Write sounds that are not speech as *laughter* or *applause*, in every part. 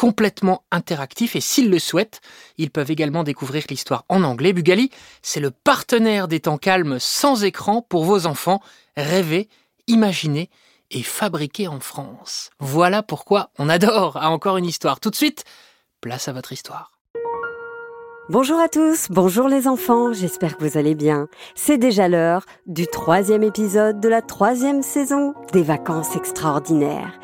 complètement interactifs et s'ils le souhaitent, ils peuvent également découvrir l'histoire en anglais. Bugali, c'est le partenaire des temps calmes sans écran pour vos enfants. Rêver, imaginer et fabriquer en France. Voilà pourquoi on adore à encore une histoire. Tout de suite, place à votre histoire. Bonjour à tous, bonjour les enfants, j'espère que vous allez bien. C'est déjà l'heure du troisième épisode de la troisième saison des vacances extraordinaires.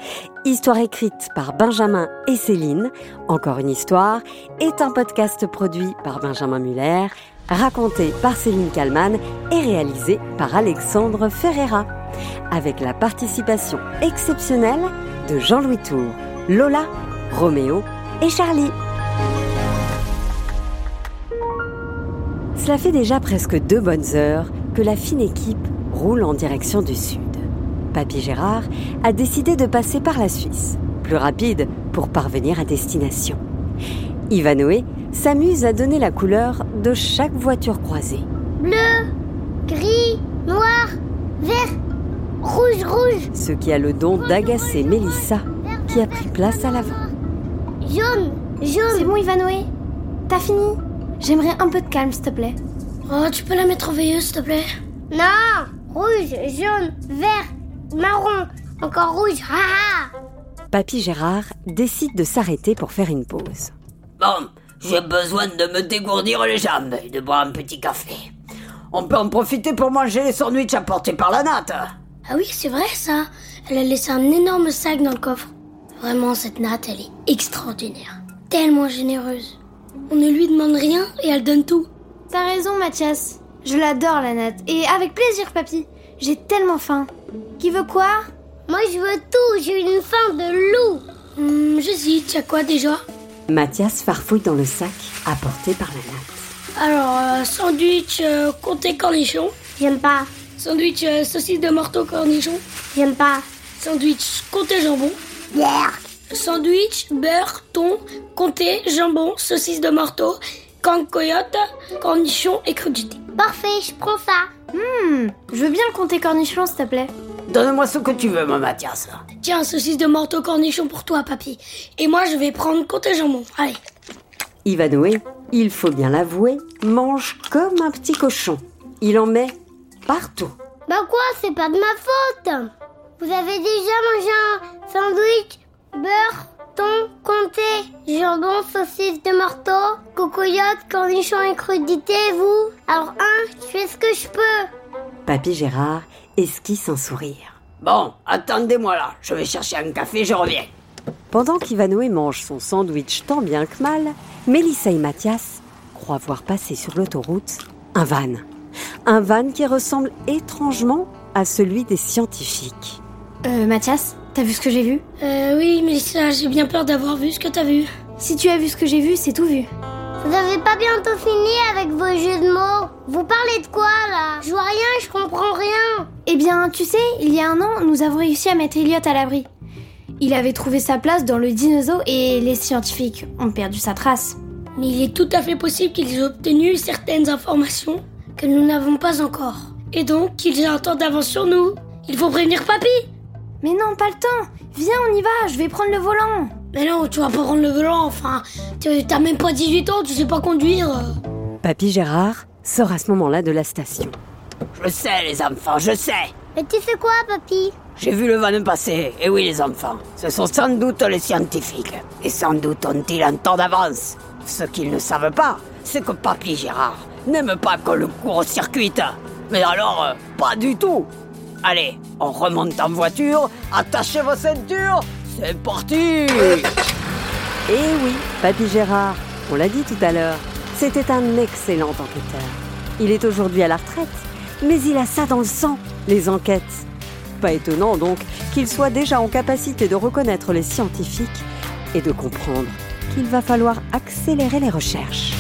Histoire écrite par Benjamin et Céline, Encore une histoire, est un podcast produit par Benjamin Muller, raconté par Céline Kallmann et réalisé par Alexandre Ferreira, avec la participation exceptionnelle de Jean-Louis Tour, Lola, Roméo et Charlie. Cela fait déjà presque deux bonnes heures que la fine équipe roule en direction du sud. Papy Gérard a décidé de passer par la Suisse, plus rapide pour parvenir à destination. Ivanoé s'amuse à donner la couleur de chaque voiture croisée. Bleu, gris, noir, vert, rouge, rouge. Ce qui a le don d'agacer Mélissa, qui a pris place à l'avant. Jaune, jaune. C'est bon, Ivanoé T'as fini? J'aimerais un peu de calme, s'il te plaît. Oh, tu peux la mettre en veilleuse, s'il te plaît? Non Rouge, jaune, vert, marron, encore rouge, ha Papy Gérard décide de s'arrêter pour faire une pause. Bon, j'ai besoin de me dégourdir les jambes et de boire un petit café. On peut en profiter pour manger les sandwichs apportés par la natte. Ah oui, c'est vrai ça. Elle a laissé un énorme sac dans le coffre. Vraiment, cette natte, elle est extraordinaire. Tellement généreuse. On ne lui demande rien et elle donne tout. T'as raison, Mathias. Je l'adore, la natte. Et avec plaisir, papy. J'ai tellement faim. Qui veut quoi Moi, je veux tout. J'ai une faim de loup. Hum, J'hésite. Y'a quoi déjà? Mathias farfouille dans le sac apporté par la natte. Alors, euh, sandwich euh, comté cornichon. J'aime pas. Sandwich euh, saucisse de morteau cornichon. J'aime pas. Sandwich comté jambon. Yerk. Sandwich, beurre, thon, comté, jambon, saucisse de morteau, canne coyote, cornichon et crudité. Parfait, je prends ça. Hmm, je veux bien le compter cornichon, s'il te plaît. Donne-moi ce que tu veux, mon Mathias. Tiens, saucisse de morteau cornichon pour toi, papy. Et moi, je vais prendre comté jambon. Allez. Ivanoé, il faut bien l'avouer, mange comme un petit cochon. Il en met partout. Bah quoi, c'est pas de ma faute. Vous avez déjà mangé un sandwich, beurre, thon, comté, jambon, saucisse de morteau, cocoyote, cornichon et crudité, vous? Alors un, je fais ce que je peux. Papy Gérard esquisse un sourire. Bon, attendez-moi là. Je vais chercher un café, je reviens. Pendant qu'Ivanoé mange son sandwich tant bien que mal, Mélissa et Mathias croient voir passer sur l'autoroute un van. Un van qui ressemble étrangement à celui des scientifiques. Euh, Mathias, t'as vu ce que j'ai vu? Euh, oui, Mélissa, j'ai bien peur d'avoir vu ce que t'as vu. Si tu as vu ce que j'ai vu, c'est tout vu. Vous avez pas bientôt fini avec vos jeux de mots? Vous parlez de quoi là? Je vois rien, je comprends rien. Eh bien, tu sais, il y a un an, nous avons réussi à mettre Elliot à l'abri. Il avait trouvé sa place dans le dinosaure et les scientifiques ont perdu sa trace. Mais il est tout à fait possible qu'ils aient obtenu certaines informations que nous n'avons pas encore. Et donc qu'ils aient un temps d'avance sur nous. Il faut prévenir papy Mais non, pas le temps Viens, on y va, je vais prendre le volant Mais non, tu vas pas prendre le volant, enfin. tu- T'as même pas 18 ans, tu sais pas conduire. Papy Gérard sort à ce moment-là de la station. Je sais, les enfants, je sais. Mais tu sais quoi, papy? J'ai vu le van passer. Et oui, les enfants, ce sont sans doute les scientifiques. Et sans doute ont-ils un temps d'avance. Ce qu'ils ne savent pas, c'est que Papy Gérard n'aime pas que le court-circuite. Mais alors, euh, pas du tout. Allez, on remonte en voiture, attachez vos ceintures, c'est parti *laughs* Eh oui, Papy Gérard, on l'a dit tout à l'heure, c'était un excellent enquêteur. Il est aujourd'hui à la retraite, mais il a ça dans le sang, les enquêtes. Pas étonnant donc qu'il soit déjà en capacité de reconnaître les scientifiques et de comprendre qu'il va falloir accélérer les recherches.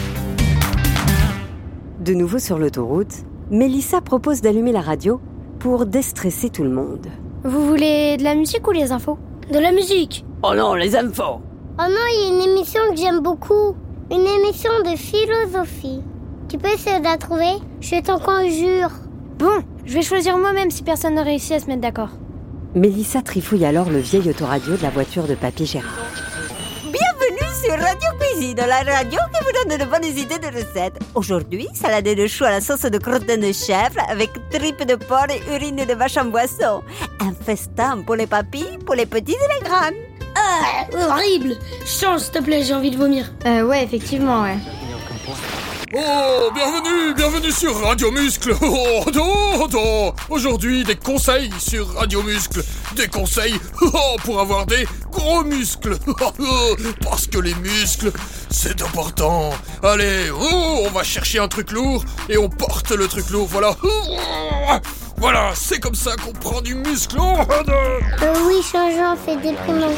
De nouveau sur l'autoroute, Mélissa propose d'allumer la radio pour déstresser tout le monde. Vous voulez de la musique ou les infos? De la musique Oh non, les infos Oh non, il y a une émission que j'aime beaucoup. Une émission de philosophie. Tu peux essayer de la trouver? Je t'en conjure. Bon, je vais choisir moi-même si personne ne réussit à se mettre d'accord. Mélissa trifouille alors le vieil autoradio de la voiture de Papy Gérard. Sur Radio Cuisine, la radio qui vous donne de bonnes idées de recettes. Aujourd'hui, salade de choux à la sauce de crottin de chèvre avec tripes de porc et urine de vache en boisson. Un festin pour les papilles, pour les petits et les grands. Ah, horrible Change, s'il te plaît, j'ai envie de vomir. Euh, ouais, effectivement, ouais. Oh, bienvenue, bienvenue sur Radio Muscle. *laughs* Oh, oh, oh. Aujourd'hui, des conseils sur Radio Muscle. Des conseils *laughs* oh, pour avoir des gros muscles. *laughs* Parce que les muscles, c'est important. Allez, oh, on va chercher un truc lourd et on porte le truc lourd. Voilà. Voilà, c'est comme ça qu'on prend du muscle. Oh, Euh, oui, changeant, c'est déprimant.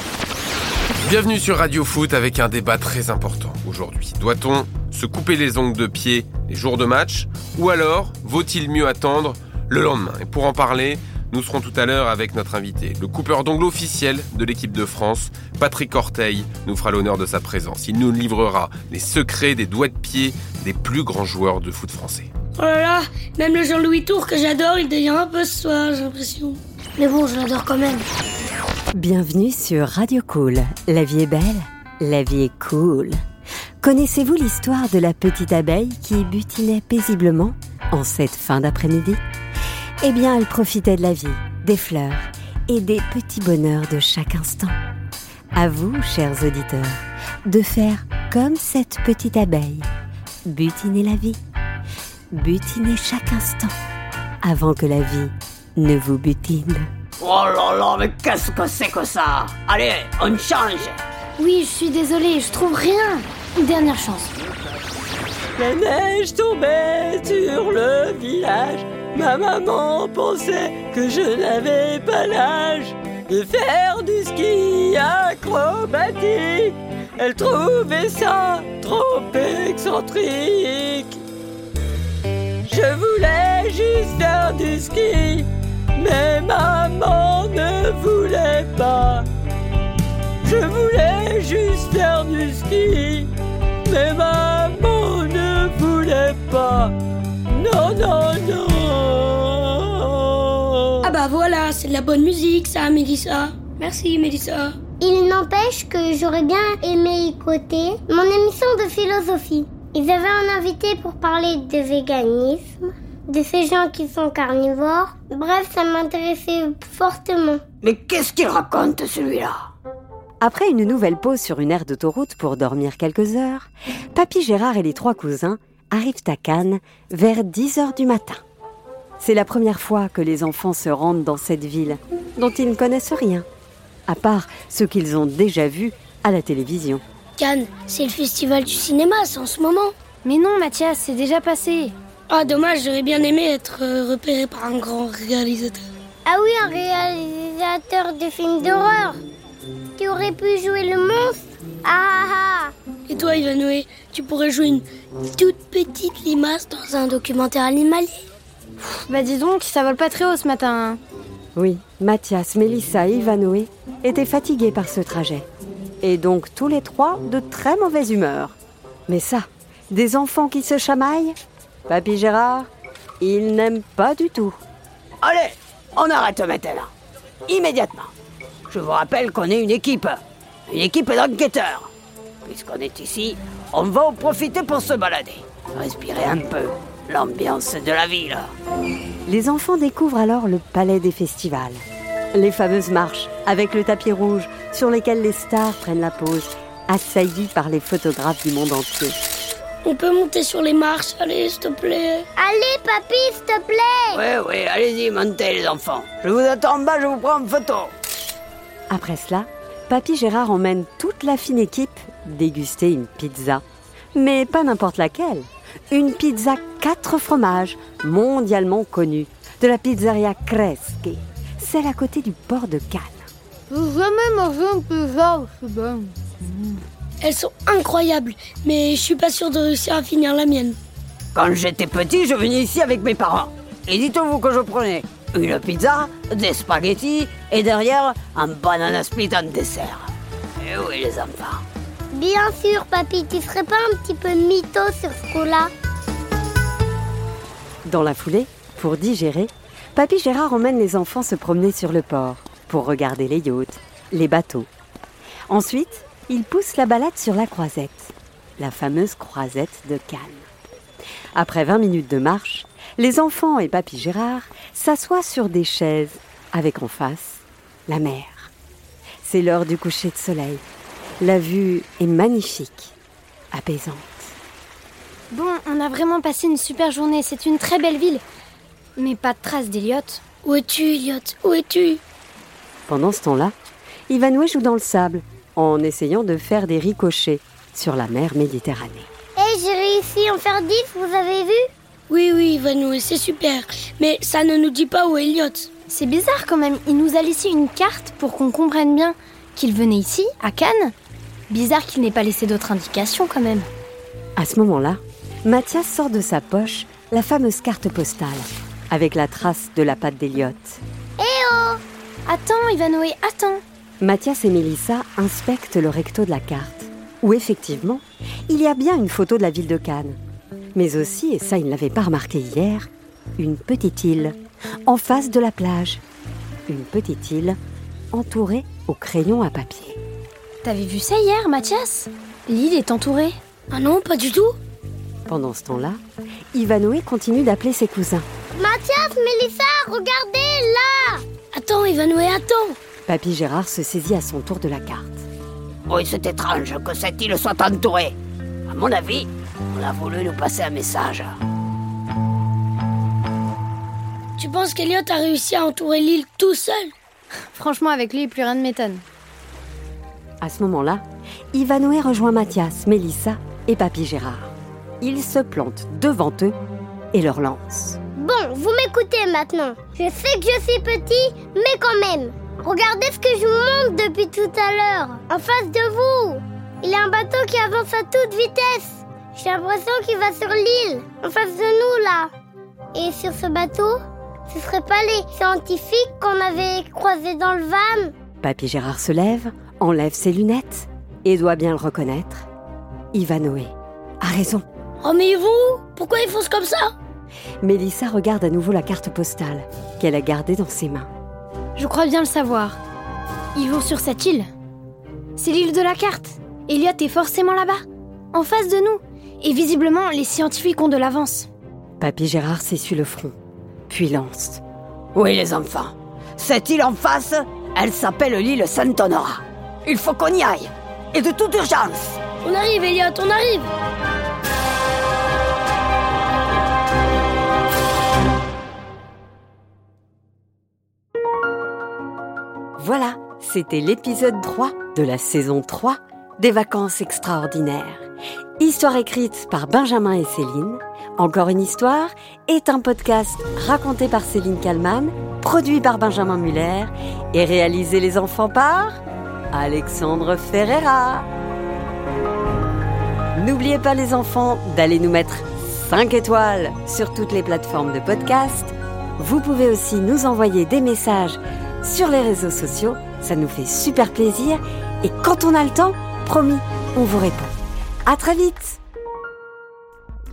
Bienvenue sur Radio Foot avec un débat très important aujourd'hui. Doit-on se couper les ongles de pied les jours de match ou alors vaut-il mieux attendre le lendemain? Et pour en parler, nous serons tout à l'heure avec notre invité, le coupeur d'ongles officiel de l'équipe de France, Patrick Orteil, nous fera l'honneur de sa présence. Il nous livrera les secrets des doigts de pied des plus grands joueurs de foot français. Oh là là, même le Jean-Louis Tour que j'adore, il devient un peu ce soir, j'ai l'impression. Mais bon, je l'adore quand même. Bienvenue sur Radio Cool. La vie est belle, la vie est cool. Connaissez-vous l'histoire de la petite abeille qui butinait paisiblement en cette fin d'après-midi? Eh bien, elle profitait de la vie, des fleurs et des petits bonheurs de chaque instant. À vous, chers auditeurs, de faire comme cette petite abeille. Butiner la vie. Butiner chaque instant avant que la vie ne vous butine. Oh là là, mais qu'est-ce que c'est que ça? Allez, on change Oui, je suis désolée, je trouve rien. Dernière chance. La neige tombait sur le village. Ma maman pensait que je n'avais pas l'âge de faire du ski acrobatique. Elle trouvait ça trop excentrique. Je voulais juste faire du ski, mais maman ne voulait pas. Je voulais juste faire du ski, mais maman ne voulait pas. Non, non, non. Ah bah voilà, c'est de la bonne musique ça, Mélissa. Merci, Mélissa. Il n'empêche que j'aurais bien aimé écouter mon émission de philosophie. Ils avaient un invité pour parler de véganisme, de ces gens qui sont carnivores. Bref, ça m'intéressait fortement. Mais qu'est-ce qu'il raconte celui-là? Après une nouvelle pause sur une aire d'autoroute pour dormir quelques heures, Papy Gérard et les trois cousins arrivent à Cannes vers 10 heures du matin. C'est la première fois que les enfants se rendent dans cette ville dont ils ne connaissent rien, à part ce qu'ils ont déjà vu à la télévision. Cannes, c'est le festival du cinéma, c'est en ce moment. Mais non, Mathias, c'est déjà passé. Ah dommage, j'aurais bien aimé être euh, repéré par un grand réalisateur. Ah oui, un réalisateur de films d'horreur. Tu aurais pu jouer le monstre Ah ah ah Et toi, Ivanoé, tu pourrais jouer une toute petite limace dans un documentaire animalier. Bah dis donc, ça vole pas très haut ce matin. hein. Oui, Mathias, Mélissa et Ivanoé étaient fatigués par ce trajet. Et donc tous les trois de très mauvaise humeur. Mais ça, des enfants qui se chamaillent Papy Gérard, il n'aime pas du tout. Allez, on arrête maintenant. Immédiatement. Je vous rappelle qu'on est une équipe. Une équipe d'enquêteurs. Puisqu'on est ici, on va en profiter pour se balader. Respirer un peu l'ambiance de la ville. Les enfants découvrent alors le palais des festivals. Les fameuses marches avec le tapis rouge sur lesquelles les stars prennent la pause, assaillies par les photographes du monde entier. On peut monter sur les marches, allez, s'il te plaît. Allez, papy, s'il te plaît Oui, oui, allez-y, montez les enfants. Je vous attends en bas, je vous prends une photo. Après cela, Papy Gérard emmène toute la fine équipe déguster une pizza. Mais pas n'importe laquelle. Une pizza quatre fromages, mondialement connue, de la pizzeria Creschi, celle à côté du port de Cannes. J'ai jamais mangé une pizza aussi bonne. Elles sont incroyables, mais je suis pas sûre de réussir à finir la mienne. Quand j'étais petit, je venais ici avec mes parents. Et dites-vous que je prenais une pizza, des spaghettis et derrière un banana split en dessert. Et oui, les enfants. Bien sûr, papy, tu serais pas un petit peu mytho sur ce coup-là? Dans la foulée, pour digérer, Papy Gérard emmène les enfants se promener sur le port pour regarder les yachts, les bateaux. Ensuite, il pousse la balade sur la croisette, la fameuse croisette de Cannes. Après 20 minutes de marche, les enfants et Papy Gérard s'assoient sur des chaises avec en face la mer. C'est l'heure du coucher de soleil. La vue est magnifique, apaisante. Bon, on a vraiment passé une super journée. C'est une très belle ville. Mais pas de traces d'Eliott. Où es-tu, Elliot Où es-tu? Pendant ce temps-là, Ivanhoe joue dans le sable en essayant de faire des ricochets sur la mer Méditerranée. Hé, j'ai réussi à en faire 10, vous avez vu? Oui, oui, Vanou, c'est super. Mais ça ne nous dit pas où est Elliot. C'est bizarre quand même. Il nous a laissé une carte pour qu'on comprenne bien qu'il venait ici, à Cannes. Bizarre qu'il n'ait pas laissé d'autres indications quand même. À ce moment-là, Mathias sort de sa poche la fameuse carte postale avec la trace de la patte d'Eliott. Eh oh Attends, Ivanoé, attends. Mathias et Mélissa inspectent le recto de la carte, où effectivement, il y a bien une photo de la ville de Cannes. Mais aussi, et ça ils ne l'avaient pas remarqué hier, une petite île, en face de la plage. Une petite île entourée au crayon à papier. T'avais vu ça hier, Mathias? L'île est entourée. Ah non, pas du tout. Pendant ce temps-là, Ivanoé continue d'appeler ses cousins. Mathias, Mélissa, regardez, là Attends, Ivanoé, attends. Papy Gérard se saisit à son tour de la carte. Oui, c'est étrange que cette île soit entourée. À mon avis, on a voulu nous passer un message. Tu penses qu'Eliot a réussi à entourer l'île tout seul? Franchement, avec lui, plus rien ne m'étonne. À ce moment-là, Ivanoé rejoint Mathias, Mélissa et Papy Gérard. Il se plante devant eux et leur lance. Bon, vous m'écoutez maintenant. Je sais que je suis petit, mais quand même. Regardez ce que je vous montre depuis tout à l'heure. En face de vous, il y a un bateau qui avance à toute vitesse. J'ai l'impression qu'il va sur l'île, en face de nous là. Et sur ce bateau, ce serait pas les scientifiques qu'on avait croisés dans le van Papy Gérard se lève, enlève ses lunettes et doit bien le reconnaître. Ivanoé a raison. Oh mais où Pourquoi ils foncent comme ça? Mélissa regarde à nouveau la carte postale qu'elle a gardée dans ses mains. Je crois bien le savoir. Ils vont sur cette île. C'est l'île de la carte. Elliot est forcément là-bas, en face de nous. Et visiblement, les scientifiques ont de l'avance. Papy Gérard s'essuie le front, puis lance. Oui, les enfants. Cette île en face, elle s'appelle l'île Saint-Honorat. Il faut qu'on y aille. Et de toute urgence. On arrive, Elliot, on arrive Voilà, c'était l'épisode 3 de la saison 3 des vacances extraordinaires. Histoire écrite par Benjamin et Céline. Encore une histoire est un podcast raconté par Céline Kallmann, produit par Benjamin Muller et réalisé les enfants par Alexandre Ferreira. N'oubliez pas les enfants d'aller nous mettre 5 étoiles sur toutes les plateformes de podcast. Vous pouvez aussi nous envoyer des messages sur les réseaux sociaux, ça nous fait super plaisir et quand on a le temps, promis, on vous répond. À très vite.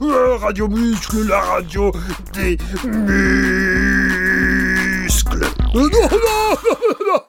Radio Muscle, la radio des muscles. Euh, non, non, *laughs* non, non.